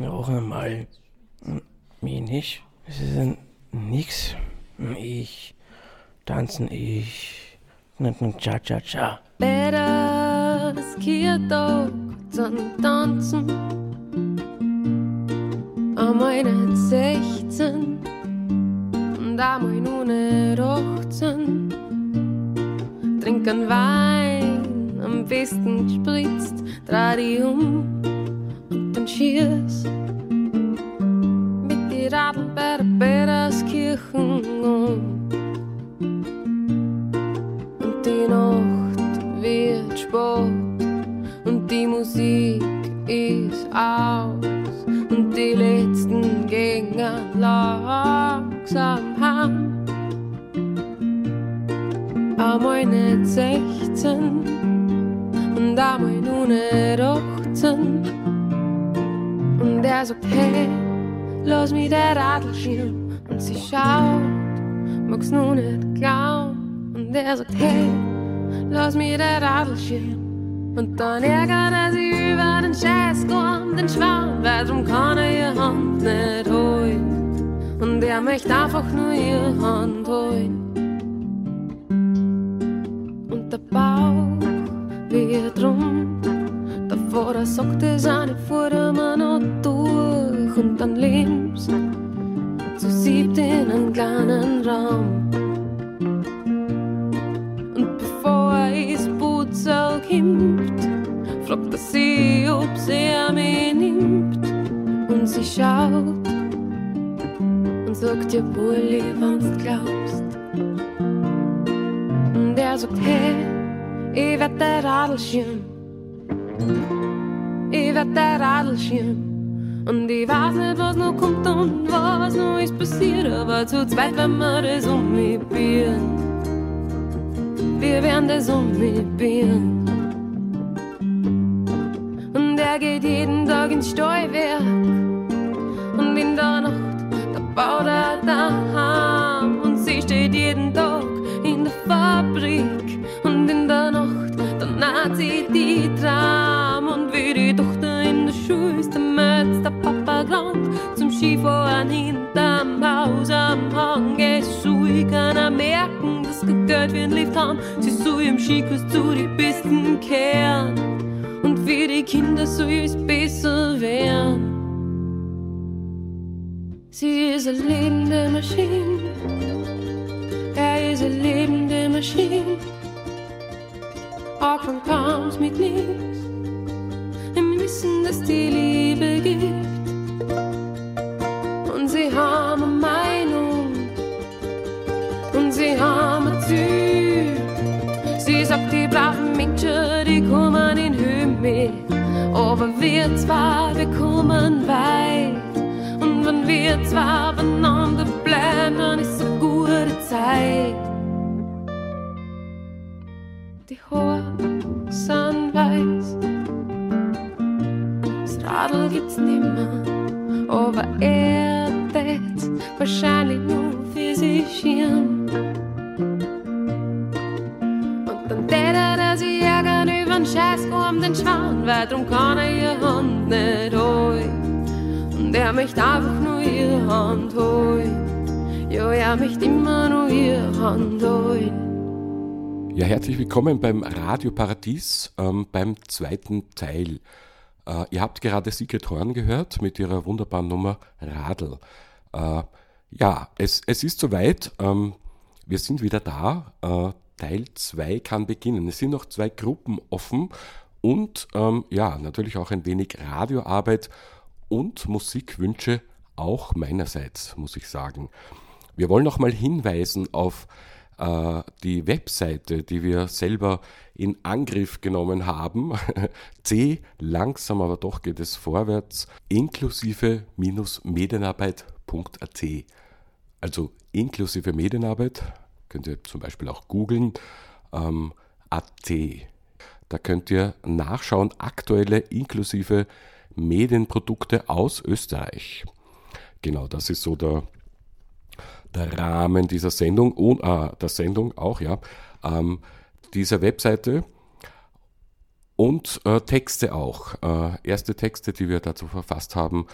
Noch einmal. Mich nicht. Es ist nix. Ich. Tanzen ich. Cha-cha-cha. Better skiertog zum Tanzen. Nicht 16 und nicht 18. Trinken Wein, am besten gespritzt, dreh um und schieß mit die Radl bei der Peterskirchen um. Und die Nacht wird spät und die Musik ist aus und die letzten gehen langsam heim. Einmal nicht 16 und einmal nur nicht 18. Und er sagt, hey, lass mich der Radl schieben. Und sie schaut, mag's nur nicht glauben. Und er sagt, hey, lass mich der Radl schieben. Und dann ärgert er sich über den Scheißkorn, den Schwarm, weil drum kann er ihre Hand nicht holen. Und er möchte einfach nur ihre Hand holen. Und der Bauch wird rund, es eine vor immer noch durch. Und dann lebst zu siebt in einem kleinen Raum. Und bevor er ins Putzel kommt, fragt er sie, ob sie mich nimmt. Und sie schaut und sagt dir, Bulli, wenn's glaubst. Und er sagt, hey, ich werd der Radlschirm. Ich werd der Radlschirm. Und ich weiß nicht, was noch kommt und was noch ist passiert, aber zu zweit werden wir das umbieren. Wir werden das umbieren. Und er geht jeden Tag ins Steuerwerk. Und in der Nacht, da baut er daheim. Und sie steht jeden Tag in der Fabrik. Und in der Nacht, da naht sie die Tram. Zum Skifahren hinterm Haus am Hang. Es soll keiner merken, dass wir Geld für ein Lift haben. Sie soll im Skikurs zu die Besten kehren. Und für die Kinder soll es besser werden. Sie ist eine lebende Maschine. Er ist eine lebende Maschine. Auch von Kaums mit nichts. Im Wissen, dass die Liebe gibt. Sie haben eine Meinung. Und sie haben ein Ziel. Sie sagt, die braven Menschen, die kommen in mit. Aber wir zwei, wir kommen weit. Und wenn wir zwei beieinander bleiben, dann ist eine gute Zeit. Die Haare sind weiß. Das Radl gibt's nimmer, aber er tät wahrscheinlich nur für sich schirm. Und dann tät er, dass ich ärgern übern Scheißkorn den Schwan, weil drum kann er ihre Hand nicht holen. Und er möchte einfach nur ihre Hand holen. Ja, er möchte immer nur ihre Hand holen. Ja, herzlich willkommen beim Radio Paradies ähm, beim zweiten Teil. Äh, ihr habt gerade Sigrid Horn gehört mit ihrer wunderbaren Nummer Radl. Äh, ja, es, es ist soweit. Ähm, wir sind wieder da. Äh, Teil 2 kann beginnen. Es sind noch zwei Gruppen offen und ähm, ja, natürlich auch ein wenig Radioarbeit und Musikwünsche auch meinerseits, muss ich sagen. Wir wollen noch mal hinweisen auf äh, die Webseite, die wir selber in Angriff genommen haben. C, langsam, aber doch geht es vorwärts, inklusive-medienarbeit.at. Also inklusive Medienarbeit, könnt ihr zum Beispiel auch googeln, ähm, AT. Da könnt ihr nachschauen, aktuelle inklusive Medienprodukte aus Österreich. Genau, das ist so der, der Rahmen dieser Sendung und äh, der Sendung auch, ja. Ähm, dieser Webseite. und äh, Texte auch. Äh, erste Texte, die wir dazu verfasst haben,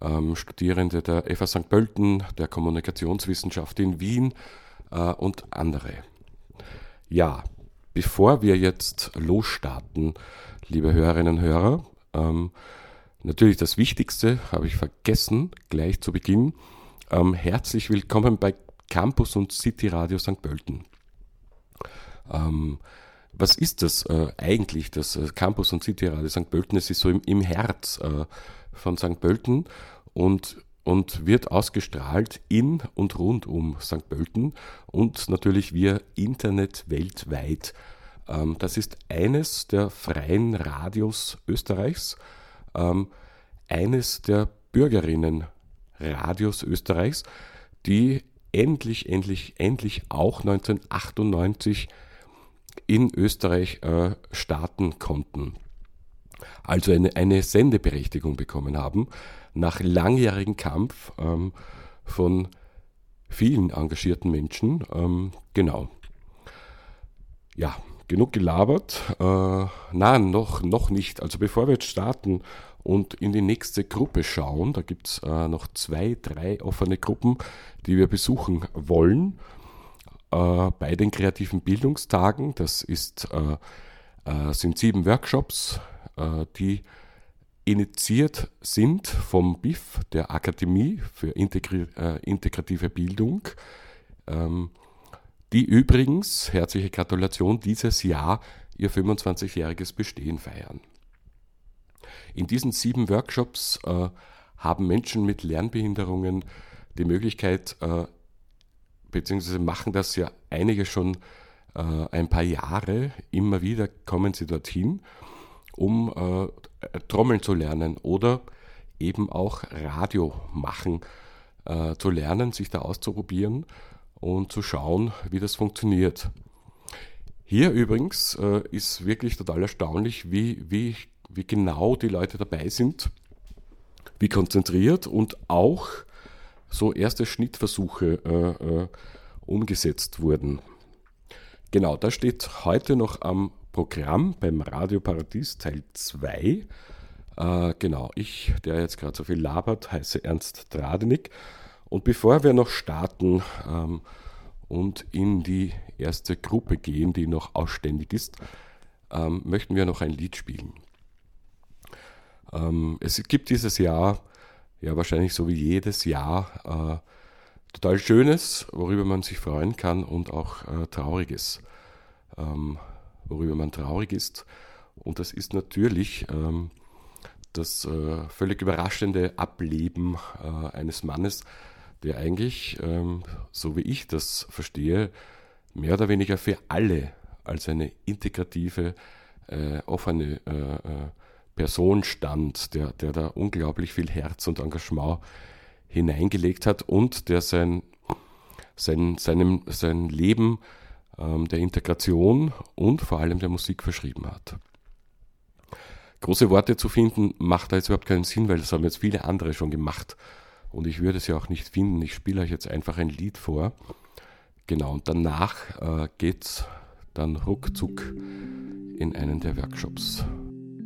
ähm, Studierende der FA St. Pölten, der Kommunikationswissenschaft in Wien äh, und andere. Ja, bevor wir jetzt losstarten, liebe Hörerinnen und Hörer, ähm, natürlich das Wichtigste habe ich vergessen, gleich zu Beginn. Ähm, herzlich willkommen bei Campus und City Radio St. Pölten. Ähm, was ist das äh, eigentlich, das äh, Campus und City Radio St. Pölten? Es ist so im, im Herz äh, von St. Pölten und, und wird ausgestrahlt in und rund um St. Pölten und natürlich via Internet weltweit. Ähm, das ist eines der freien Radios Österreichs, ähm, eines der Bürgerinnenradios Österreichs, die endlich, endlich, endlich auch 1998 in Österreich äh, starten konnten. Also eine, eine Sendeberechtigung bekommen haben, nach langjährigem Kampf ähm, von vielen engagierten Menschen. Ähm, genau. Ja, genug gelabert. Äh, nein, noch, noch nicht. Also bevor wir jetzt starten und in die nächste Gruppe schauen, da gibt es äh, noch zwei, drei offene Gruppen, die wir besuchen wollen äh, bei den kreativen Bildungstagen. Das ist, äh, äh, sind sieben Workshops, die initiiert sind vom BIF, der Akademie für äh, integrative Bildung, ähm, die übrigens, herzliche Gratulation, dieses Jahr ihr 25-jähriges Bestehen feiern. In diesen sieben Workshops äh, haben Menschen mit Lernbehinderungen die Möglichkeit, äh, beziehungsweise machen das ja einige schon äh, ein paar Jahre, immer wieder kommen sie dorthin, um äh, Trommeln zu lernen oder eben auch Radio machen äh, zu lernen, sich da auszuprobieren und zu schauen, wie das funktioniert. Hier übrigens äh, ist wirklich total erstaunlich, wie, wie, wie genau die Leute dabei sind, wie konzentriert und auch so erste Schnittversuche äh, äh, umgesetzt wurden. Genau, das steht heute noch am Programm beim Radio Paradies Teil 2. Äh, genau, ich, der jetzt gerade so viel labert, heiße Ernst Dradenig. Und bevor wir noch starten ähm, und in die erste Gruppe gehen, die noch ausständig ist, ähm, möchten wir noch ein Lied spielen. Ähm, es gibt dieses Jahr ja wahrscheinlich so wie jedes Jahr äh, total Schönes, worüber man sich freuen kann und auch äh, Trauriges, ähm, worüber man traurig ist. Und das ist natürlich ähm, das äh, völlig überraschende Ableben äh, eines Mannes, der eigentlich, ähm, so wie ich das verstehe, mehr oder weniger für alle als eine integrative, äh, offene äh, äh, Person stand, der, der da unglaublich viel Herz und Engagement hineingelegt hat und der sein, sein, seinem, sein Leben der Integration und vor allem der Musik verschrieben hat. Große Worte zu finden macht da jetzt überhaupt keinen Sinn, weil das haben jetzt viele andere schon gemacht. Und ich würde es ja auch nicht finden. Ich spiele euch jetzt einfach ein Lied vor. Genau, und danach äh, es dann ruckzuck in einen der Workshops.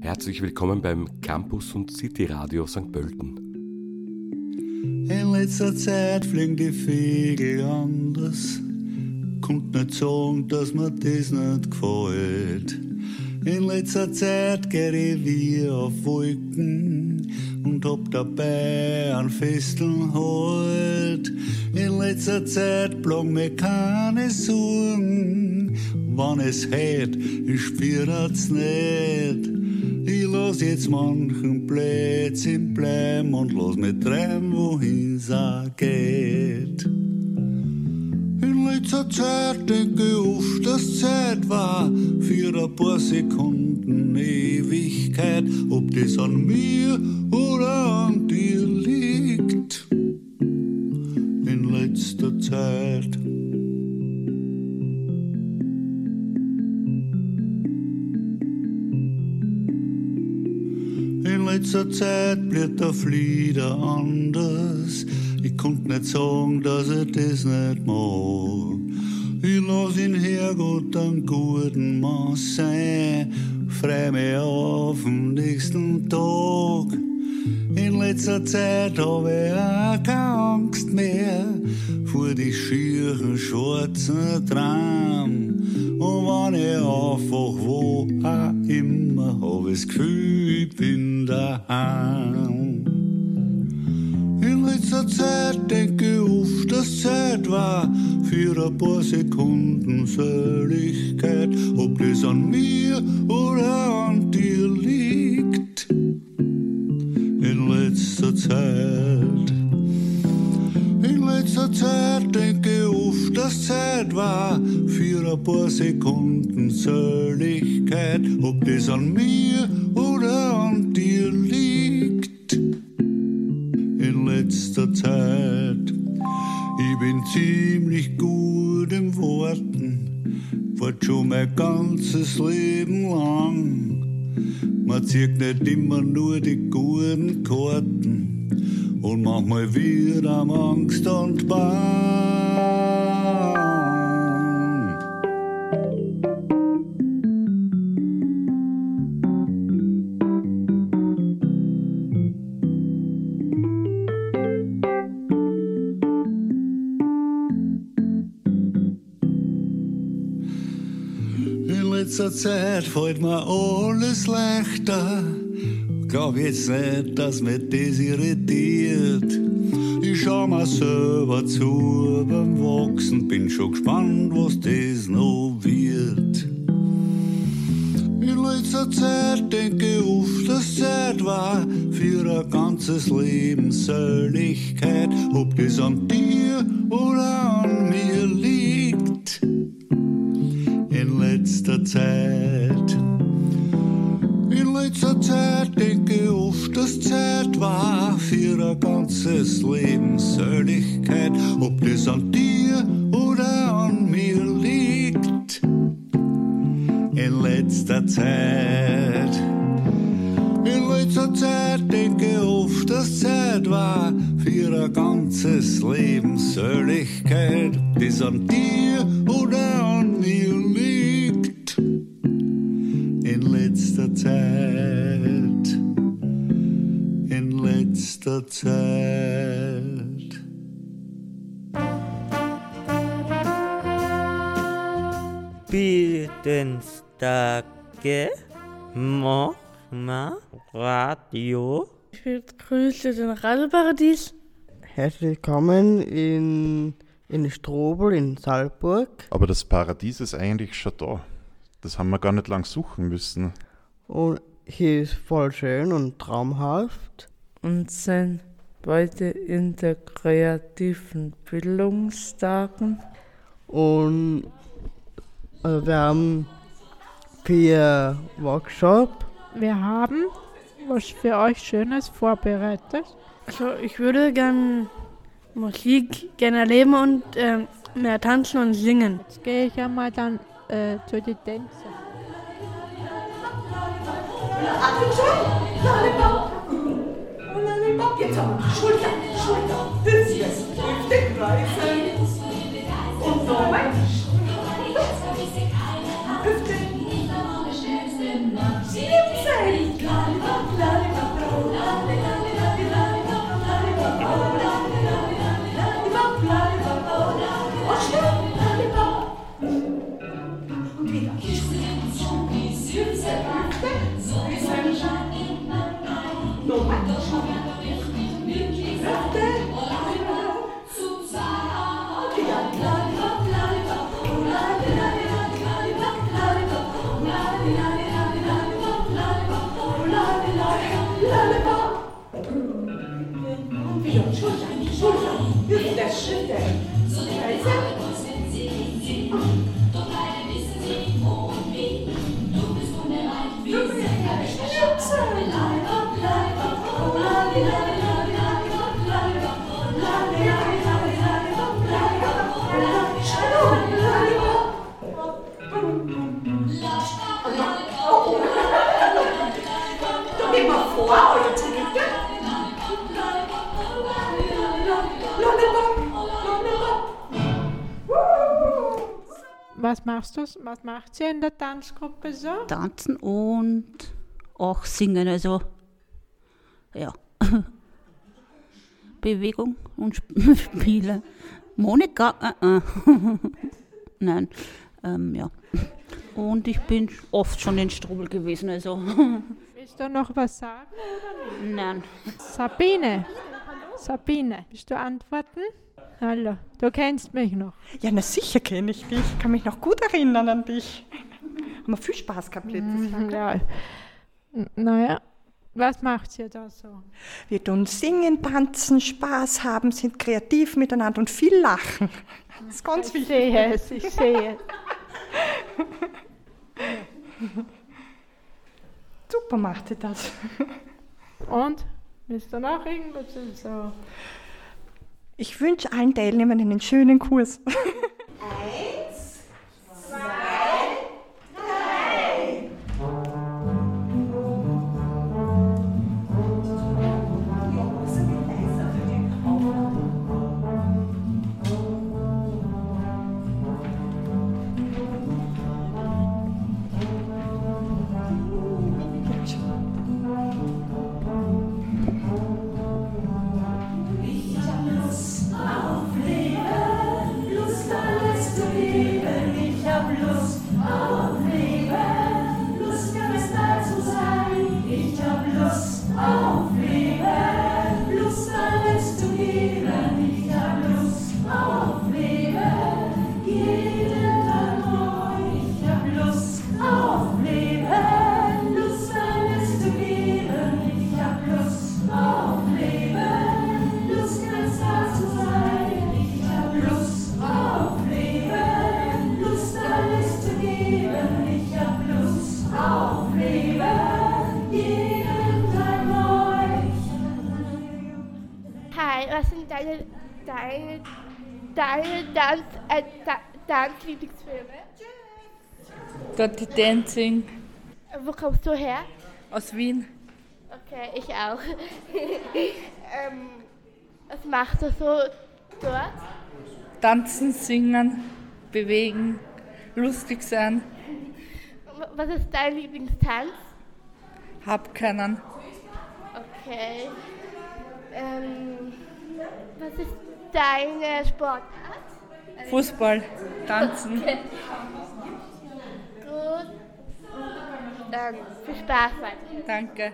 Herzlich willkommen beim Campus und City Radio St. Pölten. In letzter Zeit fliegen die Vögel anders. Kommt nicht sagen, dass mir das nicht gefällt. In letzter Zeit geh ich wie auf Wolken und hab dabei einen festen Halt. In letzter Zeit plagen mir keine Sorgen, wann es hält, ich spür's nicht. Ich lass jetzt manchen Plätzchen bleiben und lass mich treiben, wohin es auch geht. In letzter Zeit denke ich oft, dass Zeit war für ein paar Sekunden Ewigkeit, ob das an mir oder an dir liegt. In letzter Zeit. letzter Zeit der Flieder anders. Ich konnte nicht sagen, dass ich das nicht mag. Ich lass ihn Herrgott einen guten Mann sein, freu mich auf den nächsten Tag. In letzter Zeit habe ich auch keine Angst mehr vor die schieren schwarzen Tram. Und wenn ich einfach wo auch immer, hab ich das Gefühl, ich bin daheim. Letzter Zeit denke oft, dass Zeit war für ein paar Sekunden Seligkeit, ob das an mir oder an dir liegt. In letzter Zeit. In letzter Zeit denke oft, dass Zeit war für ein paar Sekunden Seligkeit, ob das an mir oder an dir liegt. Letzter Zeit. Ich bin ziemlich gut im Worten, wart schon mein ganzes Leben lang. Man zieht nicht immer nur die guten Karten und manchmal wird am Angst und Bang. In letzter Zeit fällt mir alles leichter. Glaub jetzt nicht, dass mich das irritiert. Ich schau mir selber zu beim Wachsen, bin schon gespannt, was das noch wird. In letzter Zeit denke ich oft, dass Zeit war für ein ganzes Leben Seligkeit, ob das an dir ganzes Leben Seligkeit, ob das an dir oder an mir liegt. In letzter Zeit. In letzter Zeit denke ich oft, dass Zeit war für ein ganzes Leben Seligkeit, das an dir Radio. Ich begrüße den Radioparadies. Herzlich willkommen in, in Strobel in Salzburg. Aber das Paradies ist eigentlich schon da. Das haben wir gar nicht lang suchen müssen. Und hier ist voll schön und traumhaft. Und sind heute in der kreativen Bildungstagen. Und äh, wir haben vier Workshops. Wir haben was für euch Schönes vorbereitet. Also ich würde gern Musik gerne erleben und ähm, mehr tanzen und singen. Jetzt gehe ich ja mal dann äh, zu den Tänzern. Jetzt aber Schulter, Schulter, Hüftchen, Hüfte kreisen und nochmal was machst du? Was macht ihr in der Tanzgruppe so? Tanzen und auch singen, also ja. Bewegung und Sp Spiele. Monika, äh, äh. nein, ähm, ja. Und ich bin oft schon in Strubel gewesen, also. Willst du noch was sagen? Nein. Sabine. Sabine, willst du antworten? Hallo, du kennst mich noch. Ja, na sicher kenne ich dich. Ich kann mich noch gut erinnern an dich. Haben wir viel Spaß gehabt letztes Jahr. Mhm, ja. Naja, was macht ihr da so? Wir tun singen, tanzen, Spaß haben, sind kreativ miteinander und viel lachen. Das ist ganz Ich wichtig. sehe es, ich sehe es. Super macht sie das. Und? Willst du noch irgendwas so? Ich wünsche allen Teilnehmern einen schönen Kurs. Hi, deine, deine, deine Tanz, äh, Ta- Tanzlieblingsfilme? Dirty Dancing Wo kommst du her? aus Wien. Okay, ich auch. ähm, was machst du so dort? Tanzen, singen, bewegen, lustig sein. Was ist dein Lieblingstanz? Hab keinen. Okay. Ähm, was ist deine Sportart? Fußball, tanzen. Okay. Gut. Dann viel Spaß weiter. Danke.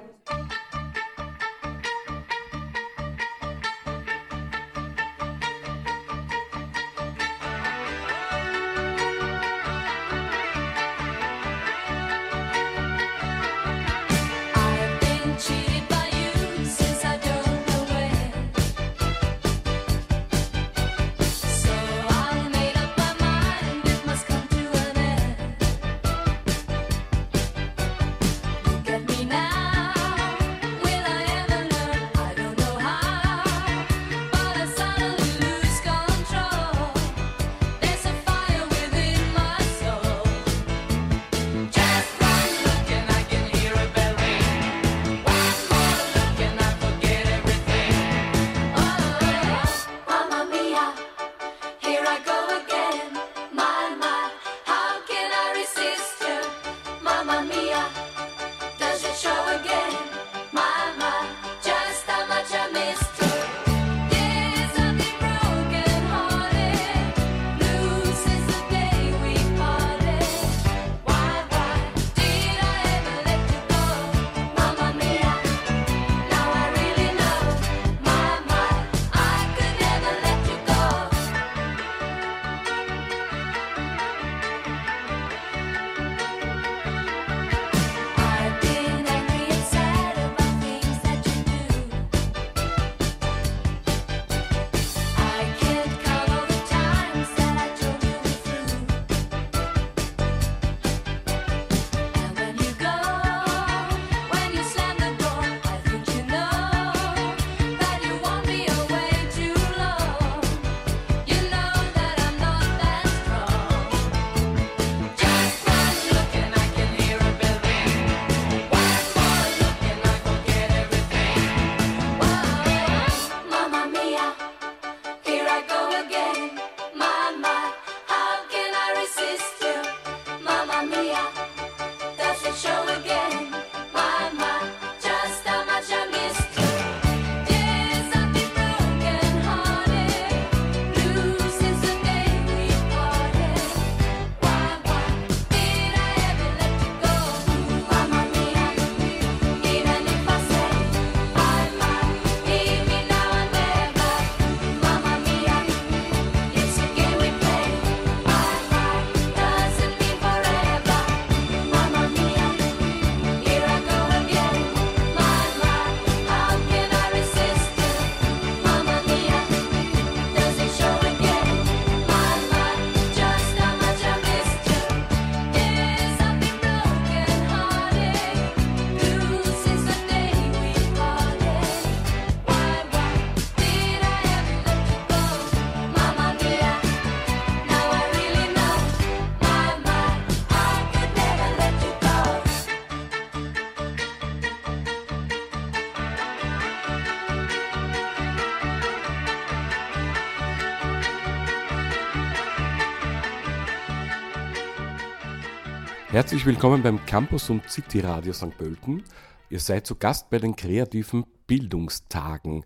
Herzlich willkommen beim Campus und City Radio St. Pölten. Ihr seid zu Gast bei den kreativen Bildungstagen.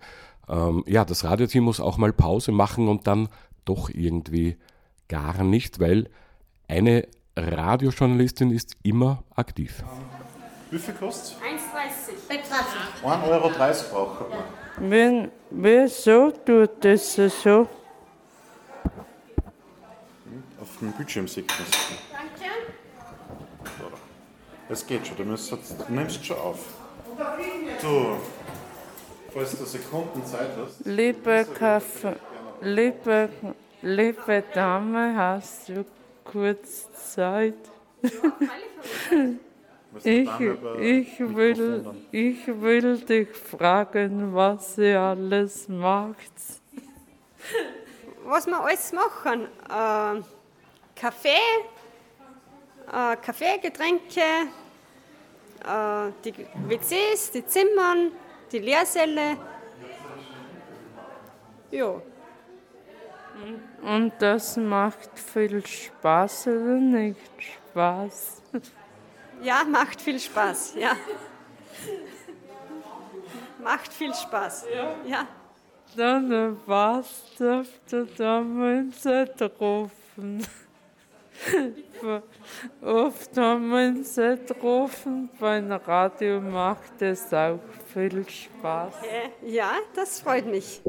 Ähm, ja, das Radioteam muss auch mal Pause machen und dann doch irgendwie gar nicht, weil eine Radiojournalistin ist immer aktiv. Wie viel kostet 1,30. 1,30 Euro braucht man. Wenn, wieso tut das so? Auf dem Bildschirm sieht man es. Danke. Es geht schon, du, musst, du nimmst schon auf. Du, falls du Sekunden Zeit hast. Liebe Kaffee, liebe, liebe Dame, hast du kurz Zeit? Ich, ich, will, ich will dich fragen, was sie alles macht. was wir alles machen. Äh, Kaffee, äh, Kaffee, Getränke, äh, die WCs, die Zimmern, die Lehrsäle. Ja. Und das macht viel Spaß oder nicht Spaß? ja, macht viel Spaß, ja. Macht viel Spaß, ja. Dann warst du da damals getroffen. Oft haben uns getroffen, beim Radio macht es auch viel Spaß. Ja, das freut mich.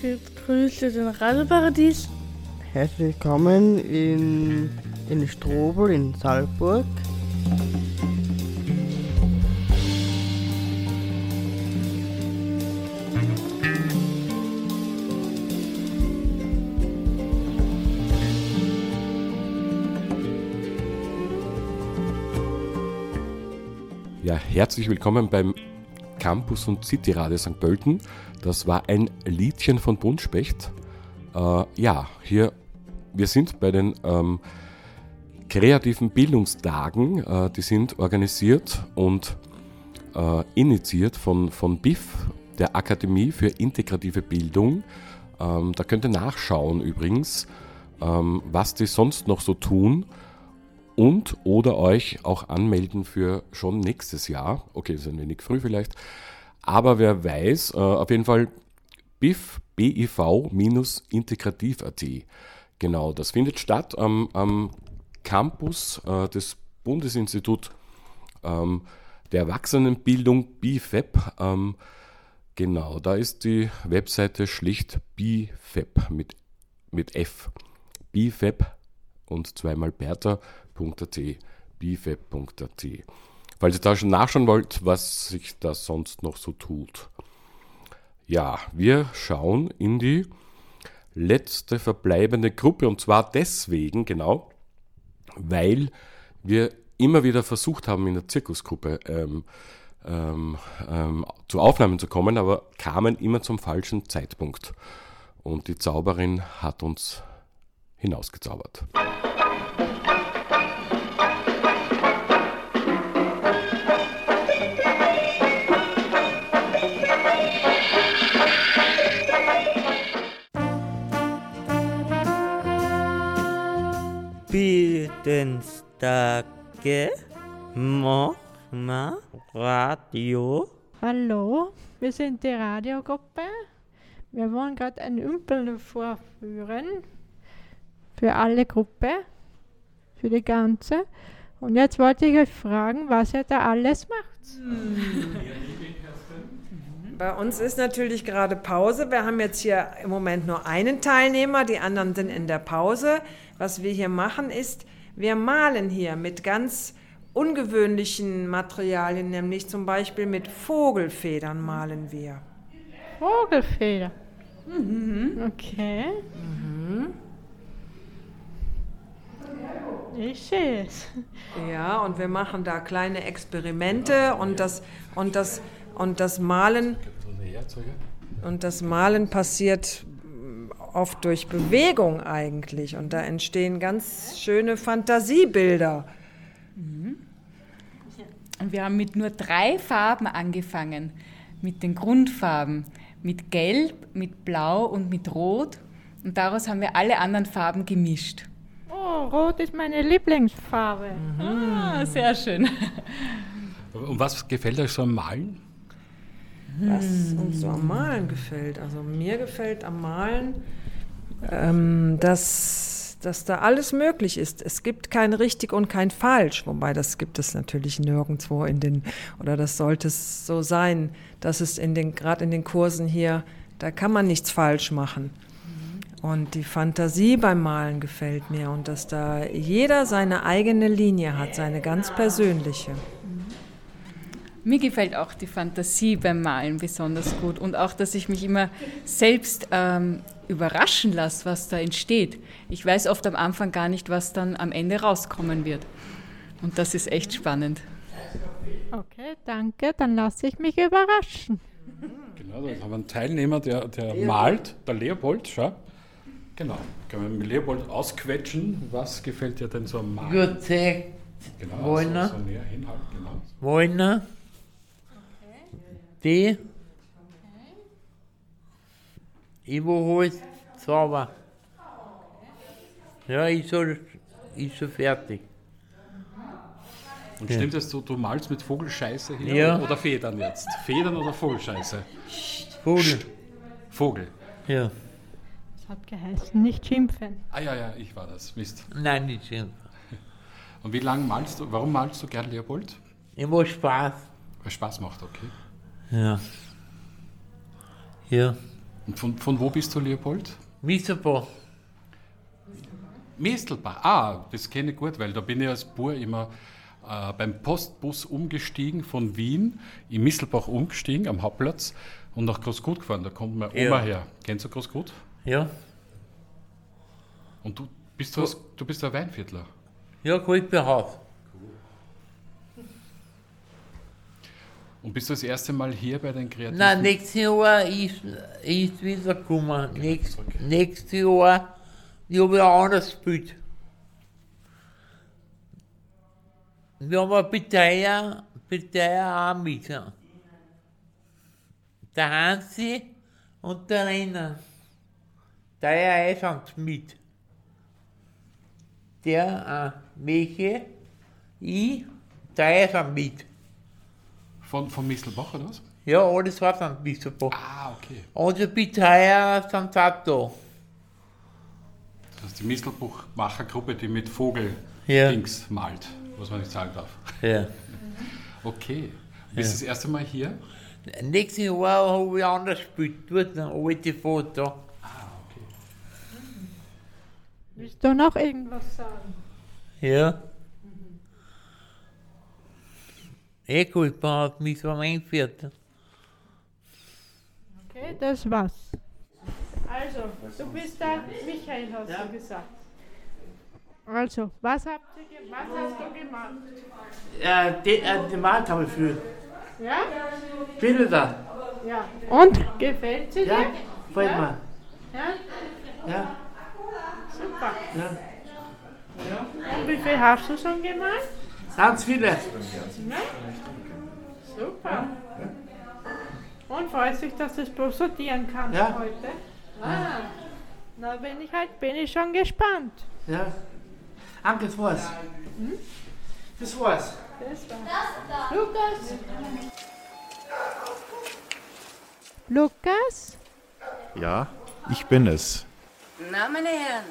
Grüße den Radioparadies. Herzlich willkommen in, in Strobel in Salzburg. Ja, herzlich willkommen beim Campus und City Radio St. Pölten. Das war ein Liedchen von Buntspecht. Äh, ja, hier, wir sind bei den ähm, kreativen Bildungstagen. Äh, die sind organisiert und äh, initiiert von, von BIF, der Akademie für integrative Bildung. Ähm, da könnt ihr nachschauen übrigens, ähm, was die sonst noch so tun und oder euch auch anmelden für schon nächstes Jahr. Okay, ist ein wenig früh vielleicht. Aber wer weiß, äh, auf jeden Fall BIF, BIV-integrativ.at. Genau, das findet statt am, am Campus äh, des Bundesinstitut ähm, der Erwachsenenbildung BIFEP. Ähm, genau, da ist die Webseite schlicht BIFEP mit, mit F. BIFEP und zweimal Bertha.at, bifeb.at. Falls ihr da schon nachschauen wollt, was sich da sonst noch so tut. Ja, wir schauen in die letzte verbleibende Gruppe und zwar deswegen, genau, weil wir immer wieder versucht haben, in der Zirkusgruppe ähm, ähm, ähm, zu Aufnahmen zu kommen, aber kamen immer zum falschen Zeitpunkt. Und die Zauberin hat uns hinausgezaubert. Bildenstage Machma Radio. Hallo, wir sind die Radiogruppe. Wir wollen gerade ein Ümpel vorführen für alle Gruppe, für die ganze. Und jetzt wollte ich euch fragen, was ihr da alles macht. Bei uns ist natürlich gerade Pause. Wir haben jetzt hier im Moment nur einen Teilnehmer, die anderen sind in der Pause. Was wir hier machen ist, wir malen hier mit ganz ungewöhnlichen Materialien, nämlich zum Beispiel mit Vogelfedern malen wir. Vogelfeder. Okay. Ich sehe es. Ja, und wir machen da kleine Experimente und das, und das, und das Malen. Und das Malen passiert oft durch Bewegung eigentlich. Und da entstehen ganz schöne Fantasiebilder. Und wir haben mit nur drei Farben angefangen. Mit den Grundfarben. Mit Gelb, mit Blau und mit Rot. Und daraus haben wir alle anderen Farben gemischt. Oh, Rot ist meine Lieblingsfarbe. Ah, sehr schön. Und was gefällt euch so am Malen? Was uns so am Malen gefällt. Also mir gefällt am Malen, ähm, dass, dass da alles möglich ist. Es gibt kein richtig und kein falsch, wobei das gibt es natürlich nirgendwo in den, oder das sollte es so sein, dass es in den, gerade in den Kursen hier, da kann man nichts falsch machen. Und die Fantasie beim Malen gefällt mir und dass da jeder seine eigene Linie hat, seine ganz persönliche. Mir gefällt auch die Fantasie beim Malen besonders gut und auch, dass ich mich immer selbst ähm, überraschen lasse, was da entsteht. Ich weiß oft am Anfang gar nicht, was dann am Ende rauskommen wird. Und das ist echt spannend. Okay, danke. Dann lasse ich mich überraschen. Genau, da haben wir einen Teilnehmer, der, der malt, der Leopold, schau. Genau, können wir mit Leopold ausquetschen. Was gefällt dir denn so am Malen? Gut, sehr. Genau, Wollner. So, so näher hinhalten, genau. Wollner. Die. Ivo Holz, Zauber. Ja, ich soll, ist schon fertig. Und Ja. stimmt es, du, du malst mit Vogelscheiße hier Ja. oder Federn jetzt? Federn oder Vogelscheiße? Vogel. Psst. Vogel. Ja. Das hat geheißen, nicht schimpfen. Ah ja, ja, ich war das. Mist. Nein, nicht schön. Und wie lange malst du, warum malst du gern Leopold? Immer Spaß. Weil Spaß macht, okay. Ja. Ja. Und von, von wo bist du, Leopold? Misselbach. Mistelbach. Ah, das kenne ich gut, weil da bin ich als Bur immer äh, beim Postbus umgestiegen von Wien, in Misselbach umgestiegen am Hauptplatz und nach Großgut gefahren. Da kommt meine Oma Ja. her. Kennst du Großgut? Ja. Und du bist, du, du bist ein Weinviertler. Ja, Goldbehaus. Und bist du das erste Mal hier bei den Kreativen? Nein, nächstes Jahr ist, ist wieder gekommen. Nächst, nächstes Jahr, ich habe ja anders gespielt. Wir haben eine Betreuer, Betreuer auch mit. Der Hansi und der Renner. Der ist auch mit. Der äh, Michi, ich, der auch mit. Von, von Mistelbach oder was? Ja, alles war dann Misselbach. Ah, okay. Und sind auch da. Das ist die Mistelbuchmachergruppe, die mit Vogel Ja. Dings malt, was man nicht sagen darf. Ja. Okay. Bist du Ja. das erste Mal hier? Nächstes Jahr habe ich anders gespielt, dort ein alte Foto. Willst du noch irgendwas sagen? Ja. Gut, ich bin mich so eingeführt. Okay, das war's. Also, du bist der Michael, hast du gesagt. Also, was, habt ihr ge was hast du gemacht? Ja, die, äh, die Maltafel für Ja? Bilder. Ja. Und? Gefällt sie dir? Ja, gefällt ja? mir. Ja? Ja, Super. ja. Und wie viel hast du schon gemalt? Ganz viele. Ja? Super. Und freust dich, dass du es bloß sortieren kannst Ja. heute? Ah, na bin ich halt, bin ich schon gespannt. Ja. Anke, das war's. Hm? Das war's. Das war's. Lukas? Lukas? Ja, ich bin es. Na, meine Herren,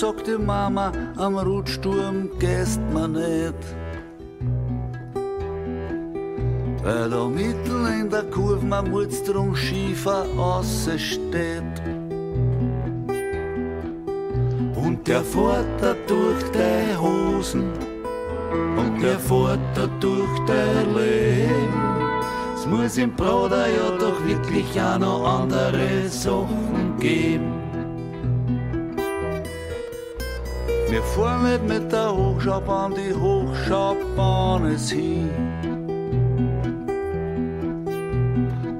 Sagt die Mama, am Rutsturm gehst man nicht. Weil da mitten in der Kurve man muss drum Schiefer steht. Und der fährt da durch die Hosen und der fährt da durch dein Leben. Es muss im Bruder ja doch wirklich auch noch andere Sachen geben. Wir fahren nicht mit der Hochschaubahn, die Hochschaubahn ist hin.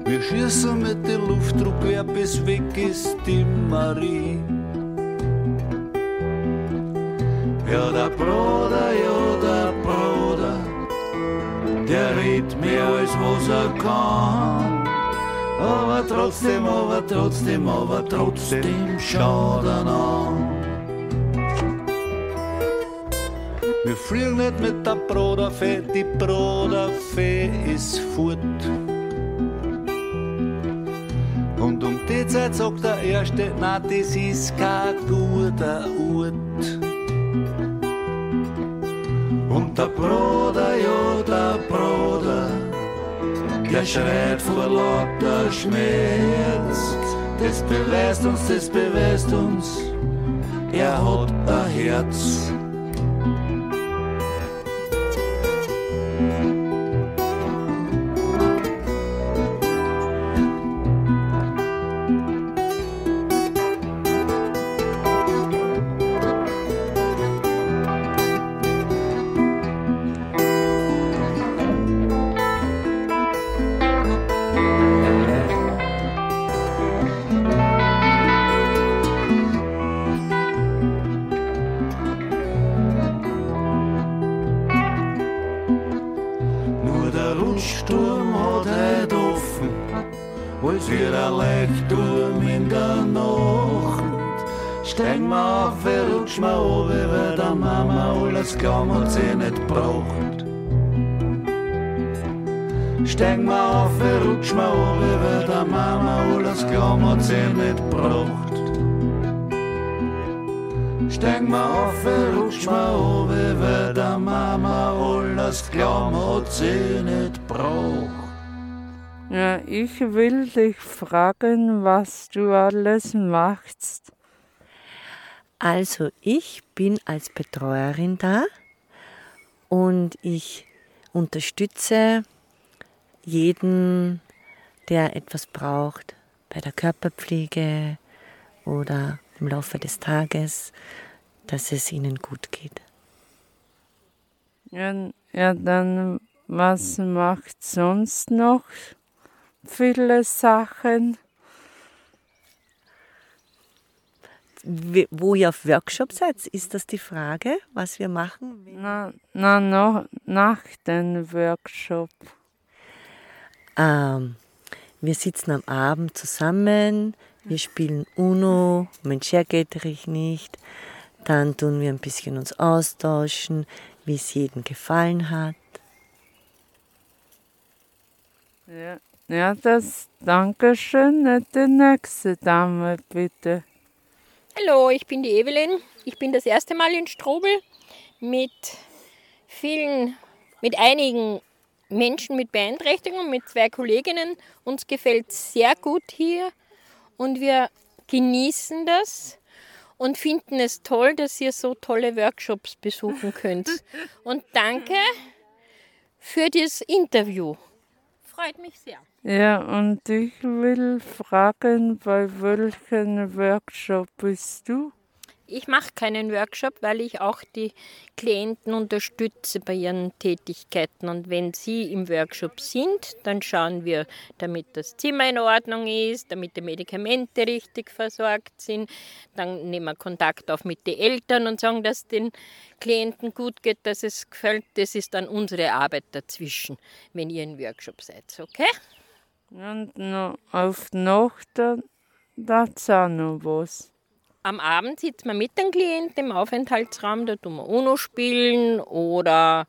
Wir schießen mit dem Luftdruckwehr bis weg ist die Marie. Ja, der Bruder, ja, der Bruder, der redet mehr als was er kann. Aber trotzdem, aber trotzdem, aber trotzdem schaut er an. Wir fliegen nicht mit der Bruderfee, die Bruderfee ist fort. Und um die Zeit sagt der Erste, na, das ist kein guter Ort. Und der Bruder, ja, der Bruder, der schreit vor lauter Schmerz. Das beweist uns, das beweist uns, er hat ein Herz. Steig mal auf, rutsch mal oben, weil der Mama alles glauben hat sie nicht braucht. Steig mal auf, rutsch mal oben, weil der Mama alles glauben hat sie nicht braucht. Ja, ich will dich fragen, was du alles machst. Also ich bin als Betreuerin da und ich unterstütze jeden, der etwas braucht bei der Körperpflege oder im Laufe des Tages, dass es ihnen gut geht. Ja, ja dann was macht sonst noch viele Sachen? Wo ihr auf Workshop seid, ist das die Frage, was wir machen? Na, na noch nach dem Workshop. Ähm, wir sitzen am Abend zusammen, wir spielen Uno, Mensch, geht dich nicht. Dann tun wir ein bisschen uns austauschen, wie es jedem gefallen hat. Ja, ja das Dankeschön. Die nächste Dame, bitte. Hallo, ich bin die Evelyn. Ich bin das erste Mal in Strobel mit vielen, mit einigen Menschen mit Beeinträchtigung, mit zwei Kolleginnen. Uns gefällt sehr gut hier und wir genießen das und finden es toll, dass ihr so tolle Workshops besuchen könnt. Und danke für das Interview. Freut mich sehr. Ja, und ich will fragen, bei welchem Workshop bist du? Ich mache keinen Workshop, weil ich auch die Klienten unterstütze bei ihren Tätigkeiten. Und wenn sie im Workshop sind, dann schauen wir, damit das Zimmer in Ordnung ist, damit die Medikamente richtig versorgt sind. Dann nehmen wir Kontakt auf mit den Eltern und sagen, dass den Klienten gut geht, dass es gefällt. Das ist dann unsere Arbeit dazwischen, wenn ihr im Workshop seid. Okay? Und noch auf Nacht, da, da ist auch noch was. Am Abend sitzt man mit dem Klienten im Aufenthaltsraum, da tun wir UNO spielen oder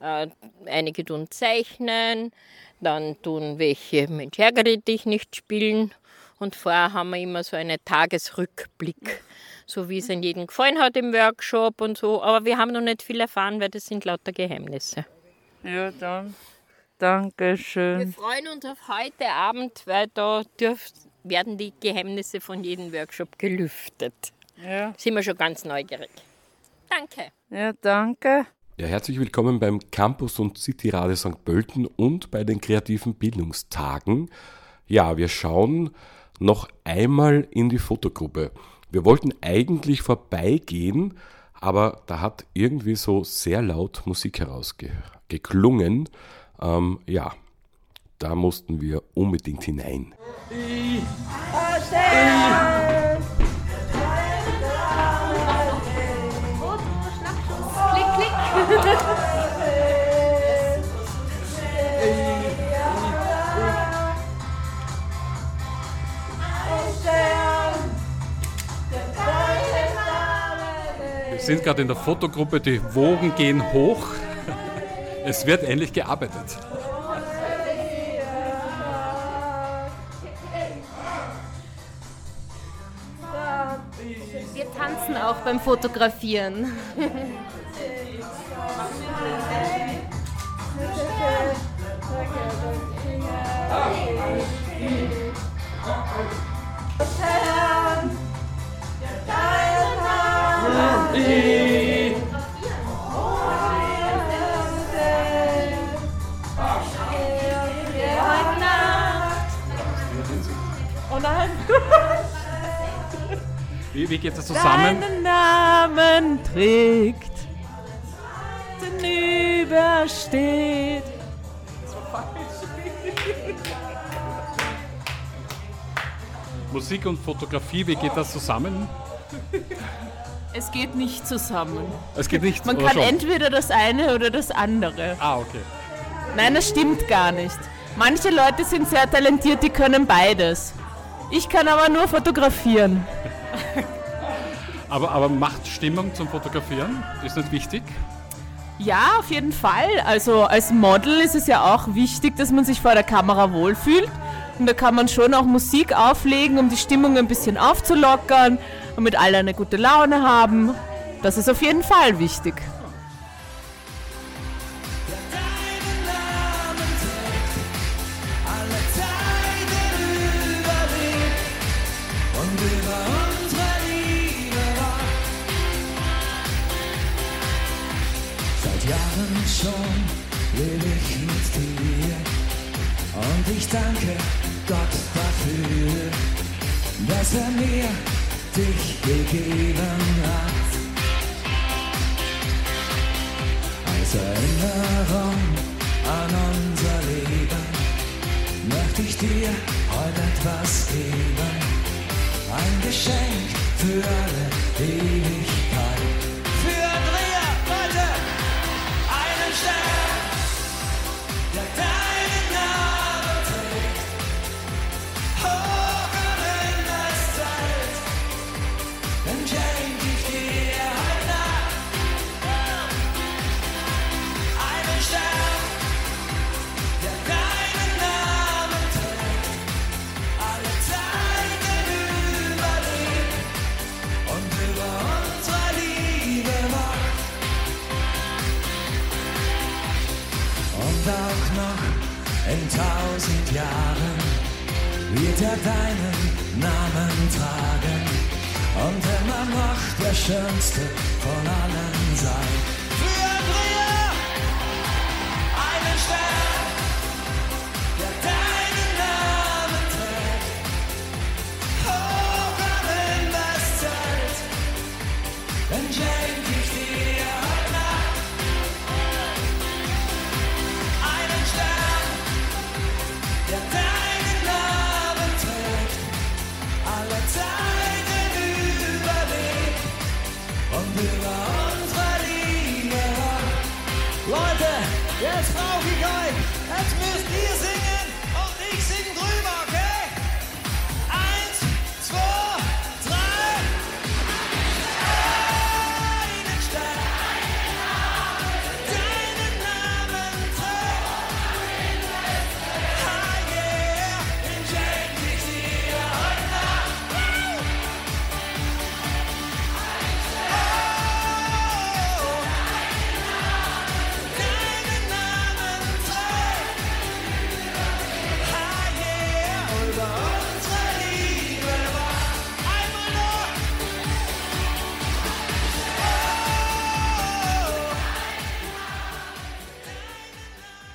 äh, einige tun zeichnen, dann tun welche Mensch ärgere dich nicht spielen und vorher haben wir immer so einen Tagesrückblick, so wie es an jedem gefallen hat im Workshop und so, aber wir haben noch nicht viel erfahren, weil das sind lauter Geheimnisse. Ja, dann. Wir Dankeschön. freuen uns auf heute Abend, weil da dürft, werden die Geheimnisse von jedem Workshop gelüftet. Ja. Sind wir schon ganz neugierig. Danke. Ja, danke. Ja, herzlich willkommen beim Campus und City Radio St. Pölten und bei den kreativen Bildungstagen. Ja, wir schauen noch einmal in die Fotogruppe. Wir wollten eigentlich vorbeigehen, aber da hat irgendwie so sehr laut Musik herausgeklungen. Ähm, ja, da mussten wir unbedingt hinein. Wir sind gerade in der Fotogruppe, die Wogen gehen hoch. Es wird endlich gearbeitet. Beim Fotografieren. Oh Wie, wie geht das zusammen? Deinen Namen trägt, den übersteht. Musik und Fotografie, wie geht das zusammen? Es geht nicht zusammen. Es geht nicht, Man oder kann schon? entweder das eine oder das andere. Ah, okay. Nein, das stimmt gar nicht. Manche Leute sind sehr talentiert, die können beides. Ich kann aber nur fotografieren. Aber, aber macht Stimmung zum Fotografieren? Ist nicht wichtig? Ja, auf jeden Fall. Also als Model ist es ja auch wichtig, dass man sich vor der Kamera wohlfühlt. Und da kann man schon auch Musik auflegen, um die Stimmung ein bisschen aufzulockern und mit alle eine gute Laune haben. Das ist auf jeden Fall wichtig. Gegeben hat. Als Erinnerung an unser Leben möchte ich dir heute etwas geben. Ein Geschenk für alle Ewigkeit. Wird er deinen Namen tragen und immer noch der schönste von allen sein.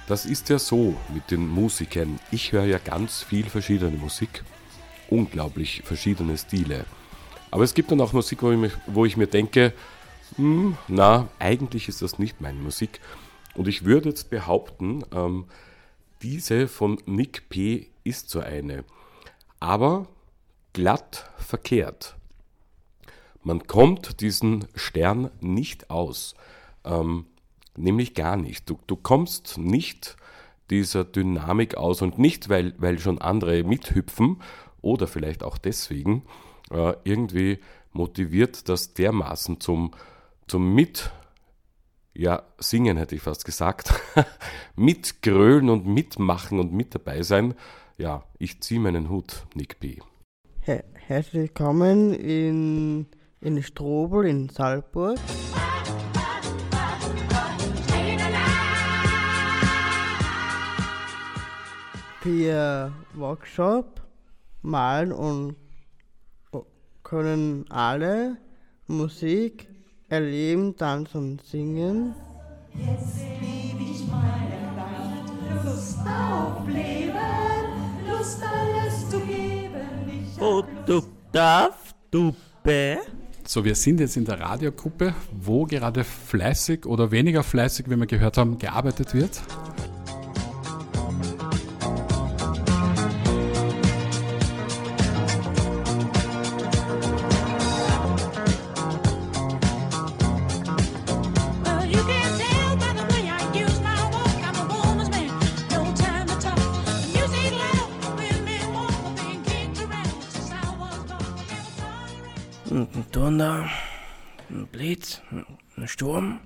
Das ist ja so mit den Musikern. Ich höre ja ganz viel verschiedene Musik, unglaublich verschiedene Stile. Aber es gibt dann auch Musik, wo ich, mich, wo ich mir denke, hm, na, eigentlich ist das nicht meine Musik. Und ich würde jetzt behaupten, ähm, diese von Nick P. ist so eine. Aber glatt verkehrt. Man kommt diesen Stern nicht aus. Ähm, nämlich gar nicht. Du, du kommst nicht dieser Dynamik aus und nicht, weil, weil schon andere mithüpfen oder vielleicht auch deswegen äh, irgendwie motiviert das dermaßen zum, zum Mit, ja, singen hätte ich fast gesagt, mitgrölen und mitmachen und mit dabei sein. Ja, ich ziehe meinen Hut, Nick. Her herzlich willkommen in, in Strobel in Salzburg. Wir Workshop malen und können alle Musik erleben, tanzen und singen. Jetzt lebe ich meine Nacht, Lust auf Leben, Lust alles zu geben. Oh, du darfst, du Bä? So, wir sind jetzt in der Radiogruppe, wo gerade fleißig oder weniger fleißig, wie wir gehört haben, gearbeitet wird. Blitz, ein Sturm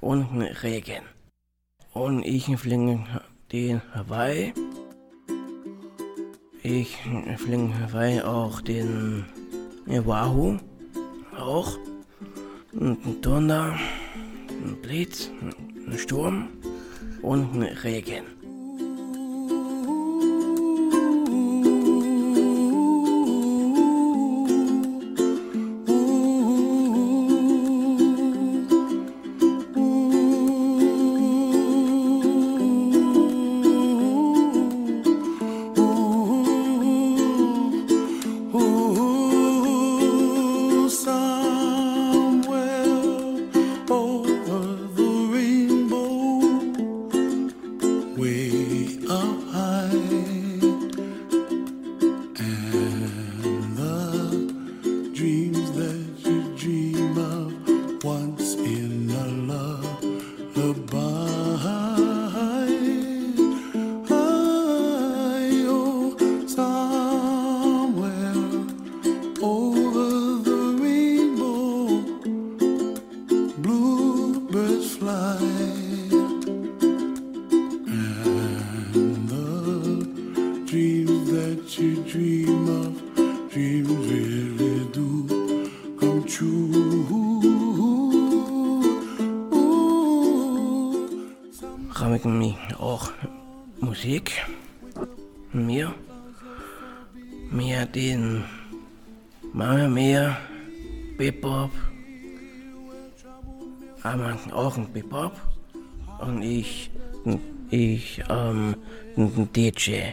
und ein Regen. Und ich fliege den Hawaii. Ich fliege Hawaii auch den Wahoo. Auch. Und ein Donner, ein Blitz, ein Sturm und ein Regen. Ein DJ.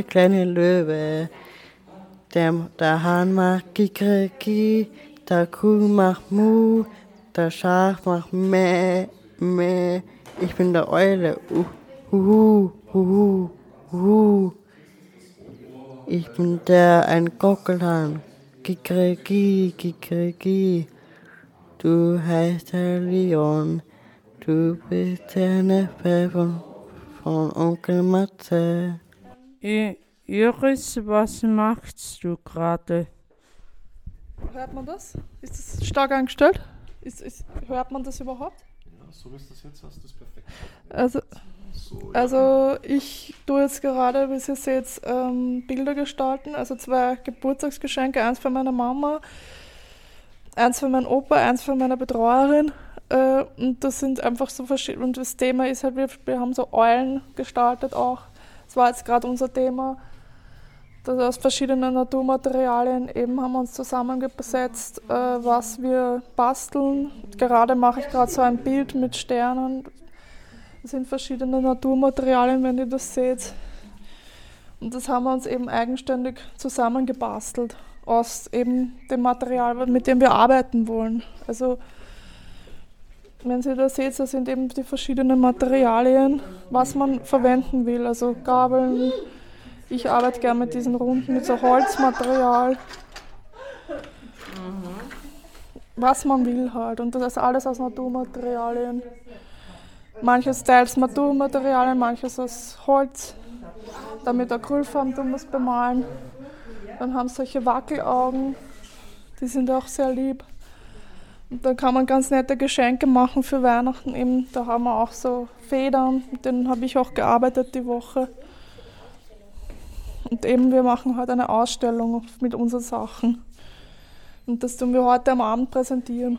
der kleine Löwe. Der, der Hahn macht Kikeriki, der Kuh macht Mu, der Schaf macht Meh, Meh. Ich bin der Eule, uh, uhu, uhu, uhu. Ich bin der ein Gockelhahn, Kikeriki, Kikeriki. Du heißt der Leon, du bist der Neffe von, von Onkel Matze. I- Iris, was machst du gerade? Hört man das? Ist das stark eingestellt? Ist, ist, hört man das überhaupt? so wie es das jetzt hast, ist perfekt. Also, also ich tue jetzt gerade, wie ihr seht, ähm, Bilder gestalten. Also zwei Geburtstagsgeschenke, eins für meine Mama, eins für meinen Opa, eins für meine Betreuerin. Äh, und das sind einfach so verschiedene. Und das Thema ist halt, wir, wir haben so Eulen gestaltet auch. Das war jetzt gerade unser Thema. Das aus verschiedenen Naturmaterialien eben haben wir uns zusammengesetzt, äh, was wir basteln. Gerade mache ich gerade so ein Bild mit Sternen. Das sind verschiedene Naturmaterialien, wenn ihr das seht. Und das haben wir uns eben eigenständig zusammengebastelt aus eben dem Material, mit dem wir arbeiten wollen. Also wenn Sie da seht, das sind eben die verschiedenen Materialien, was man verwenden will. Also Gabeln. Ich arbeite gerne mit diesen Runden, mit so Holzmaterial. Was man will halt. Und das ist alles aus Naturmaterialien. Manches teils Naturmaterialien, manches aus Holz. Dann mit Acrylfarben wir es bemalen. Dann haben sie solche Wackelaugen. Die sind auch sehr lieb. Und da kann man ganz nette Geschenke machen für Weihnachten. Eben, da haben wir auch so Federn, mit denen habe ich auch gearbeitet die Woche. Und eben, wir machen heute eine Ausstellung mit unseren Sachen. Und das tun wir heute am Abend präsentieren.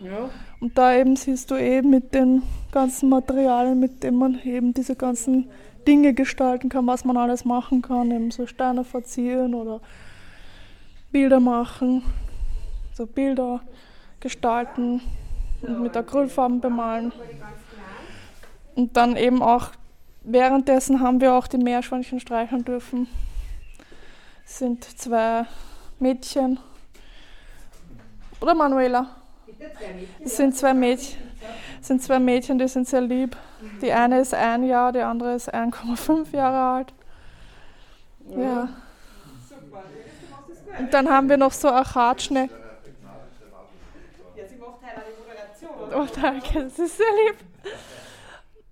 Ja. Und da eben siehst du eben mit den ganzen Materialien, mit denen man eben diese ganzen Dinge gestalten kann, was man alles machen kann, eben so Steine verzieren oder Bilder machen, so Bilder gestalten und mit Acrylfarben bemalen. Und dann eben auch, währenddessen haben wir auch die Meerschweinchen streicheln dürfen. Es sind zwei Mädchen. Oder Manuela? Es sind zwei Mädchen. Sind zwei Mädchen, die sind sehr lieb. Die eine ist ein Jahr, die andere ist 1,5 Jahre alt. Ja. Und dann haben wir noch so Achatschnecken. Oh, danke, das ist sehr lieb.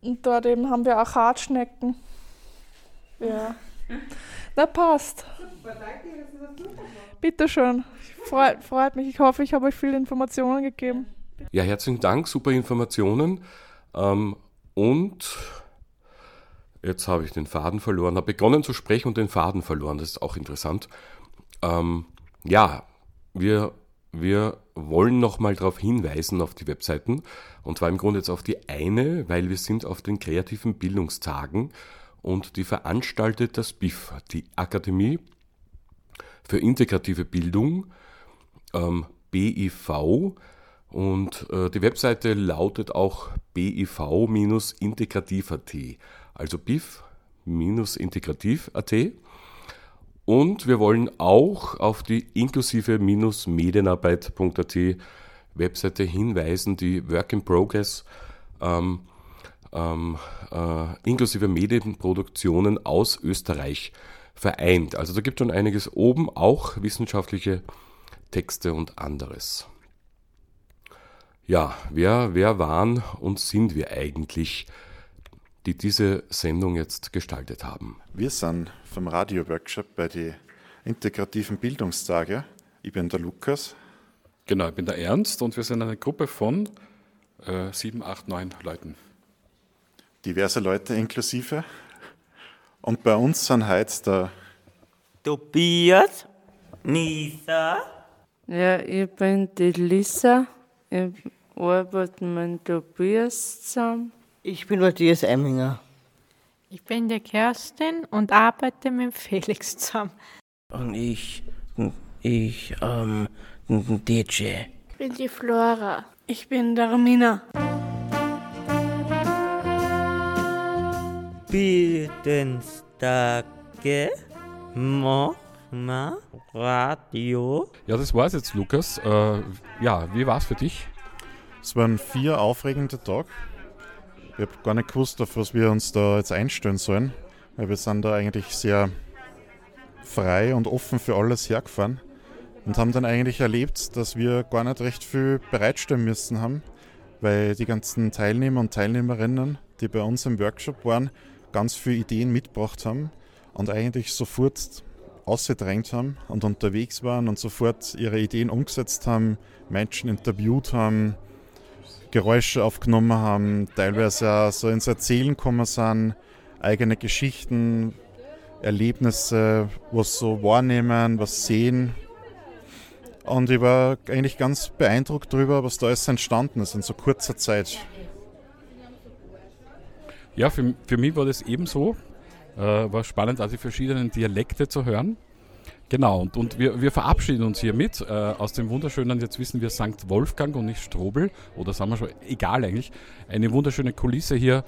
Und dort eben haben wir Achatschnecken. Ja. Na, passt. Bitte schön. Freut, freut mich. Ich hoffe, ich habe euch viele Informationen gegeben. Ja, herzlichen Dank, super Informationen. Ähm, und jetzt habe ich den Faden verloren, habe begonnen zu sprechen und den Faden verloren. Das ist auch interessant. Ähm, ja, wir, wir wollen nochmal darauf hinweisen auf die Webseiten. Und zwar im Grunde jetzt auf die eine, weil wir sind auf den kreativen Bildungstagen und die veranstaltet das BIF, die Akademie für integrative Bildung, ähm, BIV. Und äh, die Webseite lautet auch biv-integrativ.at, also BIF-integrativ.at. Und wir wollen auch auf die inklusive-medienarbeit.at Webseite hinweisen, die Work in Progress ähm, ähm, äh, inklusive Medienproduktionen aus Österreich vereint. Also da gibt es schon einiges oben, auch wissenschaftliche Texte und anderes. Ja, wer, wer waren und sind wir eigentlich, die diese Sendung jetzt gestaltet haben? Wir sind vom Radio-Workshop bei den integrativen Bildungstage. Ich bin der Lukas. Genau, ich bin der Ernst und wir sind eine Gruppe von äh, sieben, acht, neun Leuten. Diverse Leute inklusive. Und bei uns sind heute der Tobias, Nisa, Ja, ich bin die Lisa. Ich arbeite mit Tobias zusammen. Ich bin Matthias Emminger. Ich bin die Kerstin und arbeite mit Felix zusammen. Und ich, ich, ähm, DJ. Ich bin die Flora. Ich bin der Romina. Bildenstage, Mama, Radio. Ja, das war's jetzt, Lukas. Äh, ja, wie war's für dich? Es waren vier aufregende Tage. Ich habe gar nicht gewusst, auf was wir uns da jetzt einstellen sollen, weil wir sind da eigentlich sehr frei und offen für alles hergefahren und haben dann eigentlich erlebt, dass wir gar nicht recht viel bereitstellen müssen haben, weil die ganzen Teilnehmer und Teilnehmerinnen, die bei uns im Workshop waren, ganz viele Ideen mitgebracht haben und eigentlich sofort ausgedrängt haben und unterwegs waren und sofort ihre Ideen umgesetzt haben, Menschen interviewt haben, Geräusche aufgenommen haben, teilweise auch so ins Erzählen gekommen sind, eigene Geschichten, Erlebnisse, was so wahrnehmen, was sehen. Und ich war eigentlich ganz beeindruckt darüber, was da alles entstanden ist in so kurzer Zeit. Ja, für, für mich war das ebenso. Äh, war spannend, also die verschiedenen Dialekte zu hören. Genau, und, und wir, wir verabschieden uns hiermit äh, aus dem wunderschönen, jetzt wissen wir St. Wolfgang und nicht Strobel, oder sagen wir schon, egal eigentlich, eine wunderschöne Kulisse hier.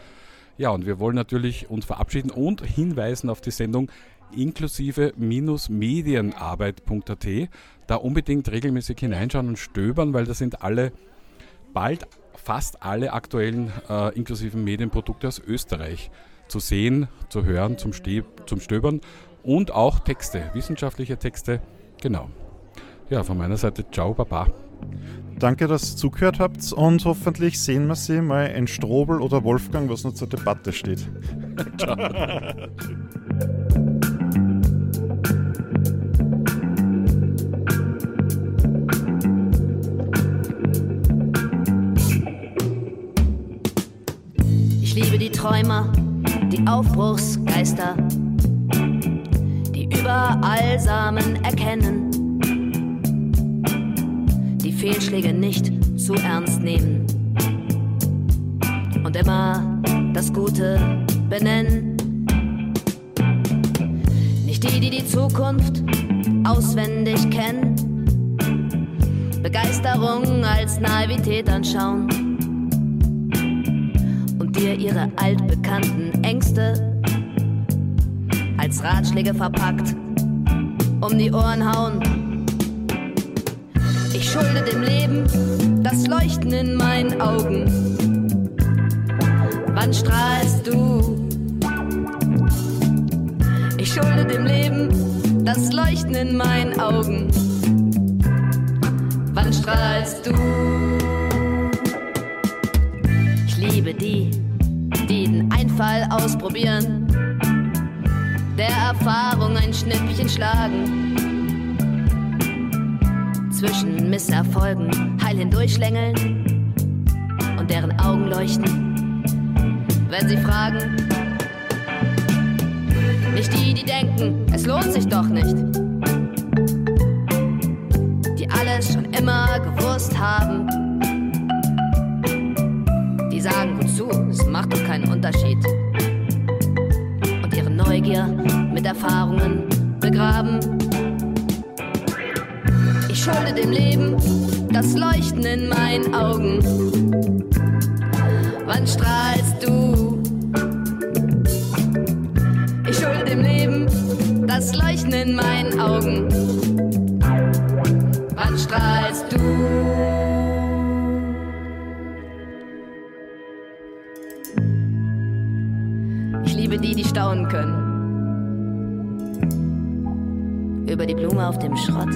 Ja, und wir wollen natürlich uns verabschieden und hinweisen auf die Sendung inklusive-medienarbeit.at. Da unbedingt regelmäßig hineinschauen und stöbern, weil da sind alle bald fast alle aktuellen äh, inklusiven Medienprodukte aus Österreich zu sehen, zu hören, zum, Ste zum Stöbern und auch Texte, wissenschaftliche Texte. Genau. Ja, von meiner Seite, ciao, baba. Danke, dass ihr zugehört habt und hoffentlich sehen wir sie mal in Strobel oder Wolfgang, was noch zur Debatte steht. Ciao. Ich liebe die Träumer, die Aufbruchsgeister, überall Samen erkennen, die Fehlschläge nicht zu ernst nehmen. Und immer das Gute benennen. Nicht die, die die Zukunft auswendig kennen, Begeisterung als Naivität anschauen. Und dir ihre altbekannten Ängste als Ratschläge verpackt um die Ohren hauen. Ich schulde dem Leben das Leuchten in meinen Augen. Wann strahlst du? Ich schulde dem Leben das Leuchten in meinen Augen. Wann strahlst du? Ich liebe die, die den Einfall ausprobieren, der Erfahrung ein Schnippchen schlagen. Zwischen Misserfolgen heil hindurchschlängeln und deren Augen leuchten, wenn sie fragen. Nicht die, die denken, es lohnt sich doch nicht. Die alles schon immer gewusst haben. Begraben. Ich schulde dem Leben das Leuchten in meinen Augen. Wann strahlst du? Ich schulde dem Leben das Leuchten in meinen Augen. Wann strahlst dem Schrott.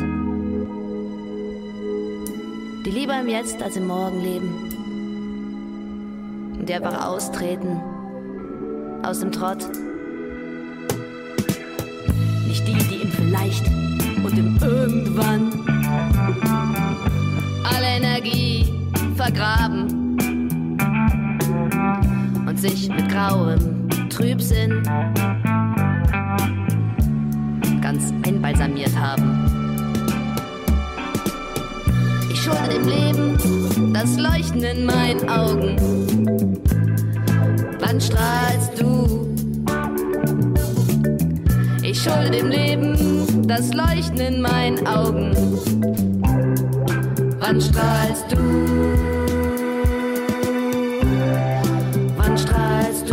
Die lieber im Jetzt als im Morgen leben. Und die einfach austreten. Aus dem Trott. Nicht die, die im Vielleicht und im Irgendwann alle Energie vergraben und sich mit grauem Trübsinn ganz einbalsamiert haben. Ich schulde dem Leben das Leuchten in meinen Augen. Wann strahlst du? Ich schulde dem Leben das Leuchten in meinen Augen. Wann strahlst du? Wann strahlst